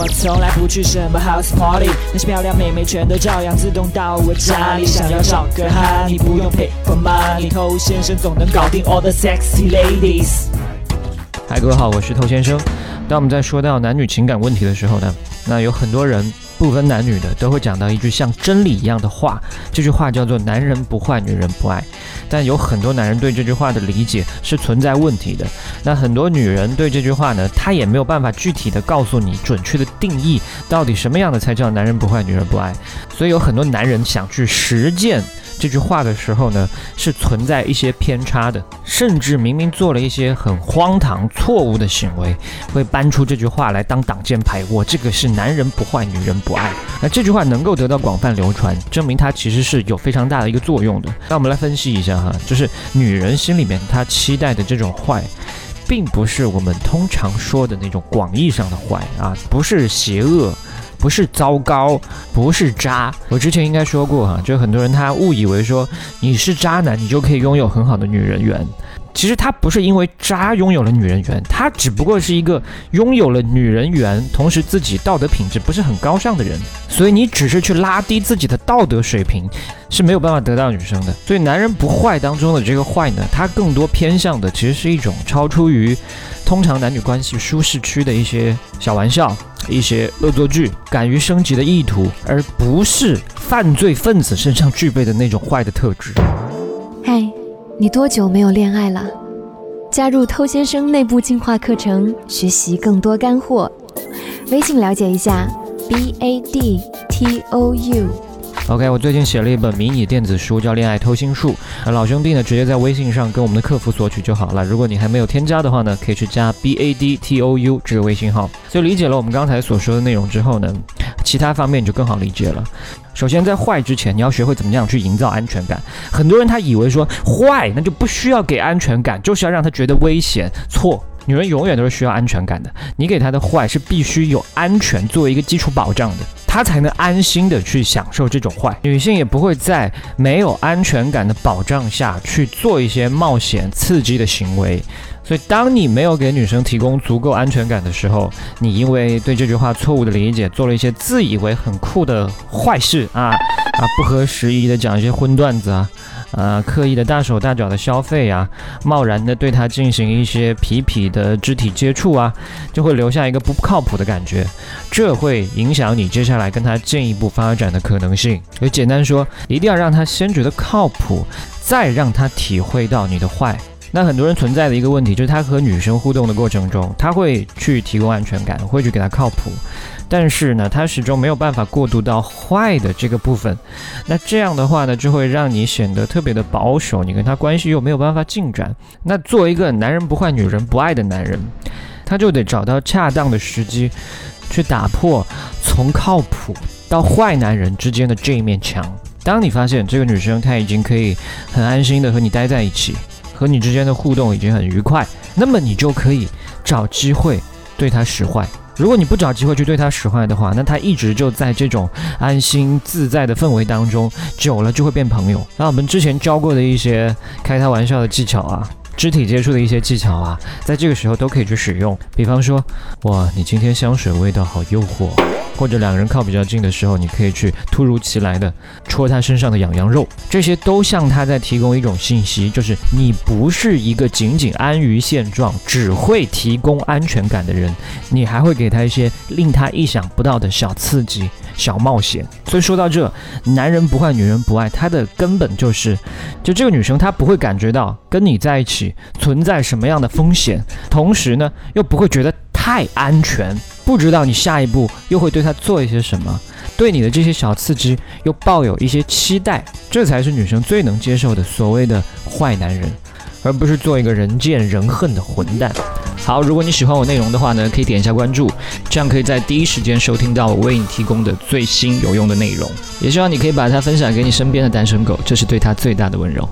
我从来不去什么 house party，那些漂亮妹妹全都照样自动到我家里。想要找个哈，你不用 pay for money，偷先生总能搞定 all the sexy ladies。嗨，各位好，我是偷先生。当我们在说到男女情感问题的时候呢，那有很多人。不分男女的都会讲到一句像真理一样的话，这句话叫做“男人不坏，女人不爱”。但有很多男人对这句话的理解是存在问题的。那很多女人对这句话呢，她也没有办法具体的告诉你准确的定义，到底什么样的才叫男人不坏，女人不爱。所以有很多男人想去实践。这句话的时候呢，是存在一些偏差的，甚至明明做了一些很荒唐、错误的行为，会搬出这句话来当挡箭牌。我这个是男人不坏，女人不爱。那这句话能够得到广泛流传，证明它其实是有非常大的一个作用的。那我们来分析一下哈，就是女人心里面她期待的这种坏，并不是我们通常说的那种广义上的坏啊，不是邪恶。不是糟糕，不是渣。我之前应该说过哈，就很多人他误以为说你是渣男，你就可以拥有很好的女人缘。其实他不是因为渣拥有了女人缘，他只不过是一个拥有了女人缘，同时自己道德品质不是很高尚的人。所以你只是去拉低自己的道德水平，是没有办法得到女生的。所以男人不坏当中的这个坏呢，它更多偏向的其实是一种超出于通常男女关系舒适区的一些小玩笑。一些恶作剧、敢于升级的意图，而不是犯罪分子身上具备的那种坏的特质。嗨，你多久没有恋爱了？加入偷先生内部进化课程，学习更多干货。微信了解一下：b a d t o u。OK，我最近写了一本迷你电子书，叫《恋爱偷心术》。那老兄弟呢，直接在微信上跟我们的客服索取就好了。如果你还没有添加的话呢，可以去加 B A D T O U 这个微信号。所以理解了我们刚才所说的内容之后呢，其他方面你就更好理解了。首先，在坏之前，你要学会怎么样去营造安全感。很多人他以为说坏那就不需要给安全感，就是要让他觉得危险。错，女人永远都是需要安全感的。你给她的坏是必须有安全作为一个基础保障的。他才能安心的去享受这种坏，女性也不会在没有安全感的保障下去做一些冒险刺激的行为。所以，当你没有给女生提供足够安全感的时候，你因为对这句话错误的理解，做了一些自以为很酷的坏事啊啊，不合时宜的讲一些荤段子啊。呃，刻意的大手大脚的消费啊，贸然的对他进行一些皮皮的肢体接触啊，就会留下一个不靠谱的感觉，这会影响你接下来跟他进一步发展的可能性。所以简单说，一定要让他先觉得靠谱，再让他体会到你的坏。那很多人存在的一个问题就是，他和女生互动的过程中，他会去提供安全感，会去给她靠谱。但是呢，他始终没有办法过渡到坏的这个部分，那这样的话呢，就会让你显得特别的保守，你跟他关系又没有办法进展。那作为一个男人不坏女人不爱的男人，他就得找到恰当的时机，去打破从靠谱到坏男人之间的这一面墙。当你发现这个女生她已经可以很安心的和你待在一起，和你之间的互动已经很愉快，那么你就可以找机会对他使坏。如果你不找机会去对他使坏的话，那他一直就在这种安心自在的氛围当中，久了就会变朋友。那我们之前教过的一些开他玩笑的技巧啊，肢体接触的一些技巧啊，在这个时候都可以去使用。比方说，哇，你今天香水味道好诱惑。或者两个人靠比较近的时候，你可以去突如其来的戳他身上的痒痒肉，这些都向他在提供一种信息，就是你不是一个仅仅安于现状、只会提供安全感的人，你还会给他一些令他意想不到的小刺激、小冒险。所以说到这，男人不坏，女人不爱，他的根本就是，就这个女生她不会感觉到跟你在一起存在什么样的风险，同时呢又不会觉得太安全。不知道你下一步又会对她做一些什么，对你的这些小刺激又抱有一些期待，这才是女生最能接受的所谓的坏男人，而不是做一个人见人恨的混蛋。好，如果你喜欢我内容的话呢，可以点一下关注，这样可以在第一时间收听到我为你提供的最新有用的内容。也希望你可以把它分享给你身边的单身狗，这是对他最大的温柔。